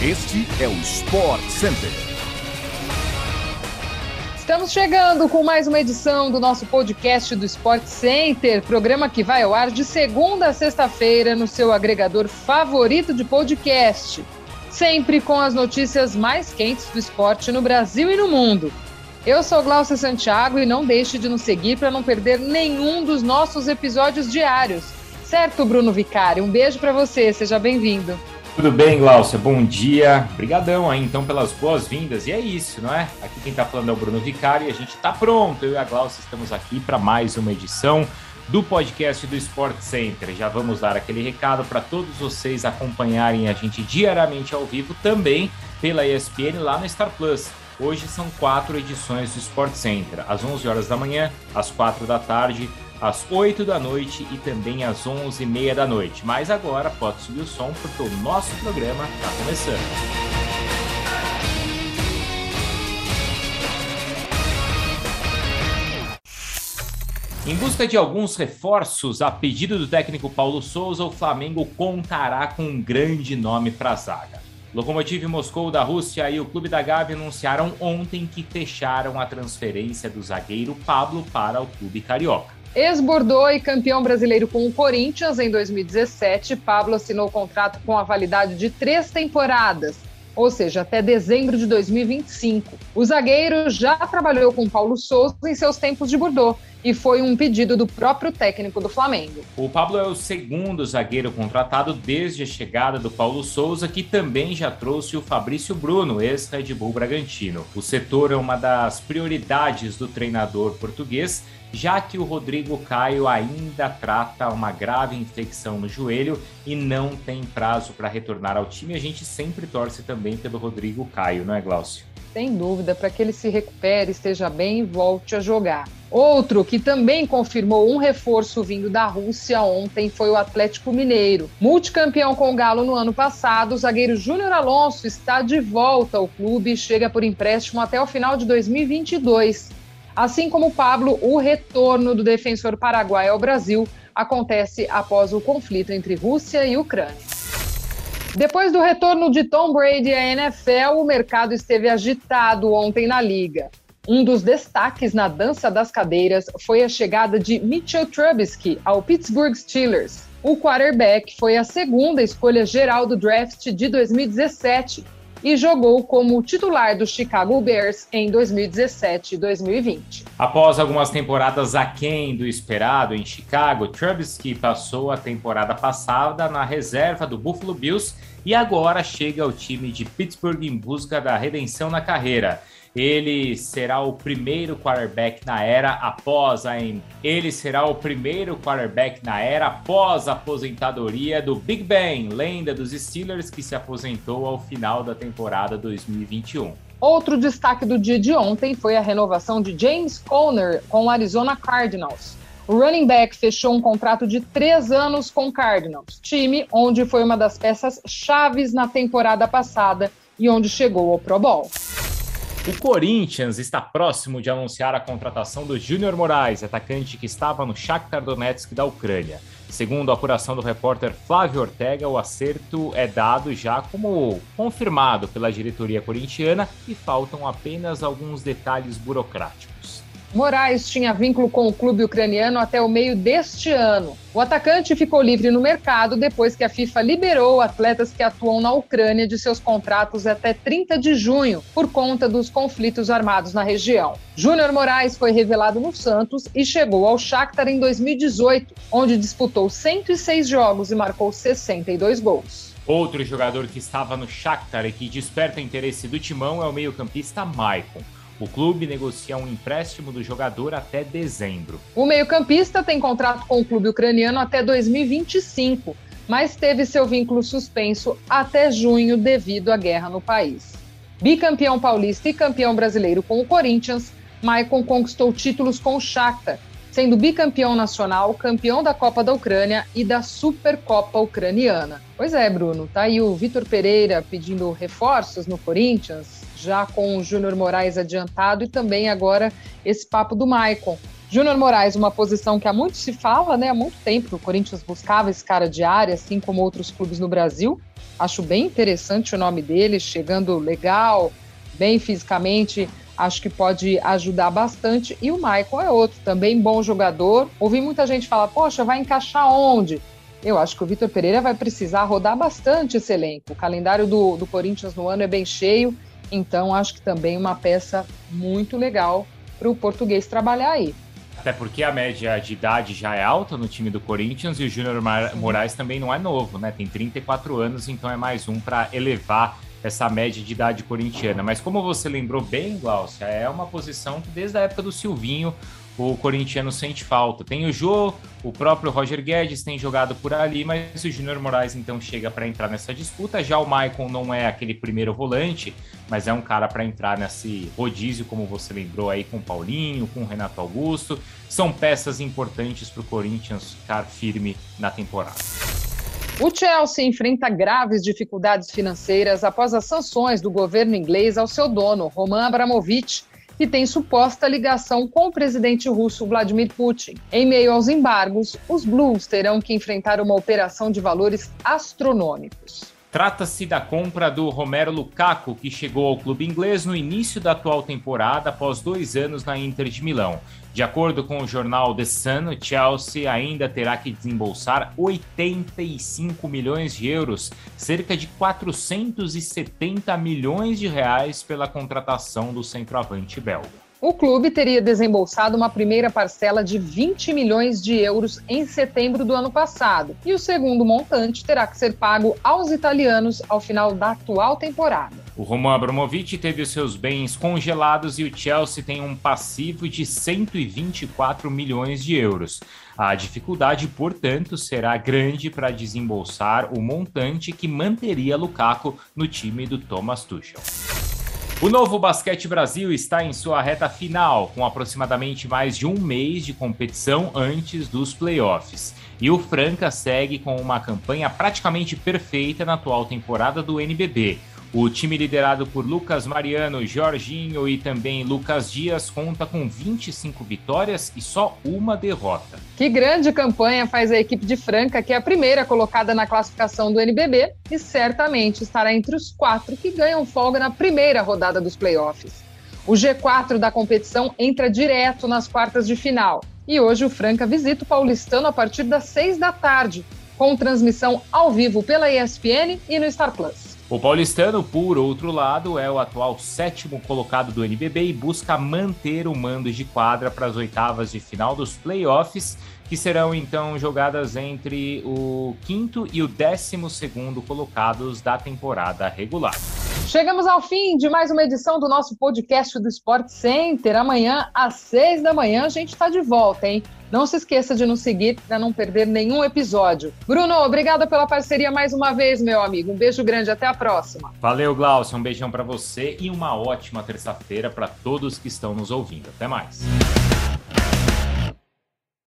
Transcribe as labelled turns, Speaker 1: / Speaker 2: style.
Speaker 1: Este é o Sport Center.
Speaker 2: Estamos chegando com mais uma edição do nosso podcast do Sport Center, programa que vai ao ar de segunda a sexta-feira no seu agregador favorito de podcast. Sempre com as notícias mais quentes do esporte no Brasil e no mundo. Eu sou Glaucia Santiago e não deixe de nos seguir para não perder nenhum dos nossos episódios diários. Certo, Bruno Vicari? Um beijo para você, seja bem-vindo.
Speaker 3: Tudo bem, Glaucia? Bom dia. Obrigadão aí, então, pelas boas-vindas. E é isso, não é? Aqui quem está falando é o Bruno Vicari e a gente está pronto. Eu e a Glaucia estamos aqui para mais uma edição do podcast do Sport Center. Já vamos dar aquele recado para todos vocês acompanharem a gente diariamente ao vivo também pela ESPN lá no Star Plus. Hoje são quatro edições do Sport Center, às 11 horas da manhã, às 4 da tarde, às 8 da noite e também às 11 e meia da noite. Mas agora pode subir o som porque o nosso programa está começando. Em busca de alguns reforços, a pedido do técnico Paulo Souza, o Flamengo contará com um grande nome para a zaga. Lokomotiv Moscou da Rússia e o Clube da Gávea anunciaram ontem que fecharam a transferência do zagueiro Pablo para o clube carioca.
Speaker 2: Ex-Bordeaux e campeão brasileiro com o Corinthians em 2017, Pablo assinou o contrato com a validade de três temporadas, ou seja, até dezembro de 2025. O zagueiro já trabalhou com Paulo Souza em seus tempos de Bordeaux e foi um pedido do próprio técnico do Flamengo.
Speaker 3: O Pablo é o segundo zagueiro contratado desde a chegada do Paulo Souza, que também já trouxe o Fabrício Bruno, ex-Red Bull Bragantino. O setor é uma das prioridades do treinador português, já que o Rodrigo Caio ainda trata uma grave infecção no joelho e não tem prazo para retornar ao time. A gente sempre torce também pelo Rodrigo Caio, não é, Glaucio?
Speaker 2: Sem dúvida, para que ele se recupere, esteja bem e volte a jogar. Outro que também confirmou um reforço vindo da Rússia ontem foi o Atlético Mineiro. Multicampeão com o Galo no ano passado, o zagueiro Júnior Alonso está de volta ao clube e chega por empréstimo até o final de 2022. Assim como Pablo, o retorno do defensor paraguaio ao Brasil acontece após o conflito entre Rússia e Ucrânia. Depois do retorno de Tom Brady à NFL, o mercado esteve agitado ontem na liga. Um dos destaques na dança das cadeiras foi a chegada de Mitchell Trubisky ao Pittsburgh Steelers. O quarterback foi a segunda escolha geral do draft de 2017 e jogou como titular do Chicago Bears em 2017 e 2020.
Speaker 3: Após algumas temporadas aquém do esperado em Chicago, Trubisky passou a temporada passada na reserva do Buffalo Bills e agora chega ao time de Pittsburgh em busca da redenção na carreira. Ele será o primeiro quarterback na era após a ele será o primeiro quarterback na era após a aposentadoria do Big Ben, lenda dos Steelers que se aposentou ao final da temporada 2021.
Speaker 2: Outro destaque do dia de ontem foi a renovação de James Conner com o Arizona Cardinals. O running back fechou um contrato de três anos com o Cardinals, time onde foi uma das peças chaves na temporada passada e onde chegou ao Pro Bowl.
Speaker 3: O Corinthians está próximo de anunciar a contratação do Júnior Moraes, atacante que estava no Shakhtar Donetsk da Ucrânia. Segundo a apuração do repórter Flávio Ortega, o acerto é dado já como confirmado pela diretoria corintiana e faltam apenas alguns detalhes burocráticos.
Speaker 2: Moraes tinha vínculo com o clube ucraniano até o meio deste ano. O atacante ficou livre no mercado depois que a FIFA liberou atletas que atuam na Ucrânia de seus contratos até 30 de junho, por conta dos conflitos armados na região. Júnior Moraes foi revelado no Santos e chegou ao Shakhtar em 2018, onde disputou 106 jogos e marcou 62 gols.
Speaker 3: Outro jogador que estava no Shakhtar e que desperta interesse do timão é o meio-campista Maicon. O clube negocia um empréstimo do jogador até dezembro.
Speaker 2: O meio-campista tem contrato com o clube ucraniano até 2025, mas teve seu vínculo suspenso até junho devido à guerra no país. Bicampeão paulista e campeão brasileiro com o Corinthians, Maicon conquistou títulos com o Shakhtar, sendo bicampeão nacional, campeão da Copa da Ucrânia e da Supercopa Ucraniana. Pois é, Bruno, tá aí o Vitor Pereira pedindo reforços no Corinthians, já com o Júnior Moraes adiantado e também agora esse papo do Maicon. Júnior Moraes, uma posição que há muito se fala, né? Há muito tempo o Corinthians buscava esse cara de área, assim como outros clubes no Brasil. Acho bem interessante o nome dele, chegando legal, bem fisicamente, acho que pode ajudar bastante. E o Michael é outro, também bom jogador. Ouvi muita gente falar, poxa, vai encaixar onde? Eu acho que o Vitor Pereira vai precisar rodar bastante esse elenco. O calendário do, do Corinthians no ano é bem cheio, então acho que também uma peça muito legal para o português trabalhar aí.
Speaker 3: Até porque a média de idade já é alta no time do Corinthians e o Júnior Moraes também não é novo, né? Tem 34 anos, então é mais um para elevar essa média de idade corintiana. Mas como você lembrou bem, Glaucia, é uma posição que desde a época do Silvinho o corintiano sente falta. Tem o Jô, o próprio Roger Guedes tem jogado por ali, mas o Júnior Moraes então chega para entrar nessa disputa. Já o Maicon não é aquele primeiro volante, mas é um cara para entrar nesse rodízio, como você lembrou aí com o Paulinho, com o Renato Augusto. São peças importantes para o Corinthians ficar firme na temporada.
Speaker 2: O Chelsea enfrenta graves dificuldades financeiras após as sanções do governo inglês ao seu dono, Roman Abramovich, que tem suposta ligação com o presidente russo Vladimir Putin. Em meio aos embargos, os Blues terão que enfrentar uma operação de valores astronômicos.
Speaker 3: Trata-se da compra do Romero Lukaku, que chegou ao clube inglês no início da atual temporada após dois anos na Inter de Milão. De acordo com o jornal The Sun, o Chelsea ainda terá que desembolsar 85 milhões de euros, cerca de 470 milhões de reais pela contratação do centroavante belga.
Speaker 2: O clube teria desembolsado uma primeira parcela de 20 milhões de euros em setembro do ano passado, e o segundo montante terá que ser pago aos italianos ao final da atual temporada.
Speaker 3: O Roman Abramovich teve seus bens congelados e o Chelsea tem um passivo de 124 milhões de euros. A dificuldade, portanto, será grande para desembolsar o montante que manteria Lukaku no time do Thomas Tuchel. O novo Basquete Brasil está em sua reta final, com aproximadamente mais de um mês de competição antes dos playoffs. E o Franca segue com uma campanha praticamente perfeita na atual temporada do NBB. O time liderado por Lucas Mariano, Jorginho e também Lucas Dias conta com 25 vitórias e só uma derrota.
Speaker 2: Que grande campanha faz a equipe de Franca, que é a primeira colocada na classificação do NBB e certamente estará entre os quatro que ganham folga na primeira rodada dos playoffs. O G4 da competição entra direto nas quartas de final. E hoje o Franca visita o Paulistano a partir das seis da tarde, com transmissão ao vivo pela ESPN e no Star Plus.
Speaker 3: O paulistano, por outro lado, é o atual sétimo colocado do NBB e busca manter o mando de quadra para as oitavas de final dos playoffs, que serão então jogadas entre o quinto e o décimo segundo colocados da temporada regular.
Speaker 2: Chegamos ao fim de mais uma edição do nosso podcast do Sport Center. Amanhã, às seis da manhã, a gente está de volta, hein? Não se esqueça de nos seguir para não perder nenhum episódio. Bruno, obrigada pela parceria mais uma vez, meu amigo. Um beijo grande, até a próxima.
Speaker 3: Valeu, Glaucio. Um beijão para você e uma ótima terça-feira para todos que estão nos ouvindo. Até mais.